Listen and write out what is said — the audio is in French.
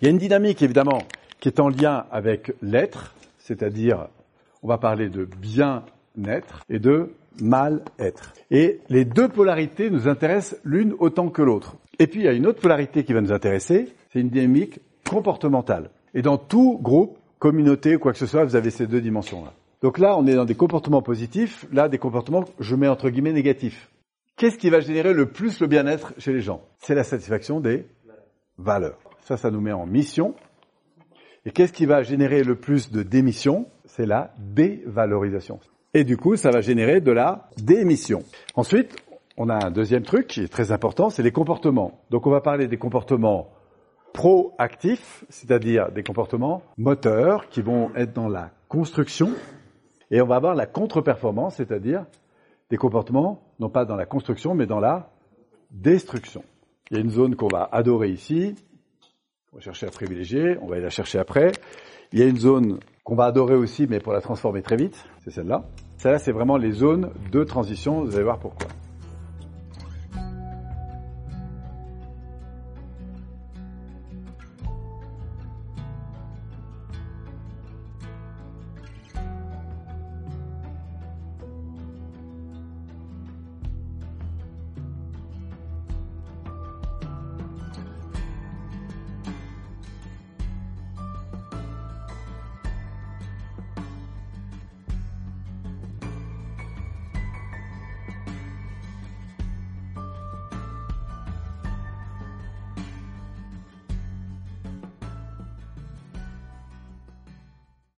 Il y a une dynamique évidemment qui est en lien avec l'être, c'est-à-dire on va parler de bien-être et de mal-être. Et les deux polarités nous intéressent l'une autant que l'autre. Et puis il y a une autre polarité qui va nous intéresser, c'est une dynamique comportementale. Et dans tout groupe, communauté quoi que ce soit, vous avez ces deux dimensions-là. Donc là, on est dans des comportements positifs, là, des comportements, je mets entre guillemets, négatifs. Qu'est-ce qui va générer le plus le bien-être chez les gens? C'est la satisfaction des valeurs. Ça, ça nous met en mission. Et qu'est-ce qui va générer le plus de démission C'est la dévalorisation. Et du coup, ça va générer de la démission. Ensuite, on a un deuxième truc qui est très important, c'est les comportements. Donc on va parler des comportements proactifs, c'est-à-dire des comportements moteurs qui vont être dans la construction. Et on va avoir la contre-performance, c'est-à-dire des comportements, non pas dans la construction, mais dans la destruction. Il y a une zone qu'on va adorer ici, on va chercher à privilégier, on va aller la chercher après. Il y a une zone qu'on va adorer aussi, mais pour la transformer très vite, c'est celle-là. Celle-là, c'est vraiment les zones de transition, vous allez voir pourquoi.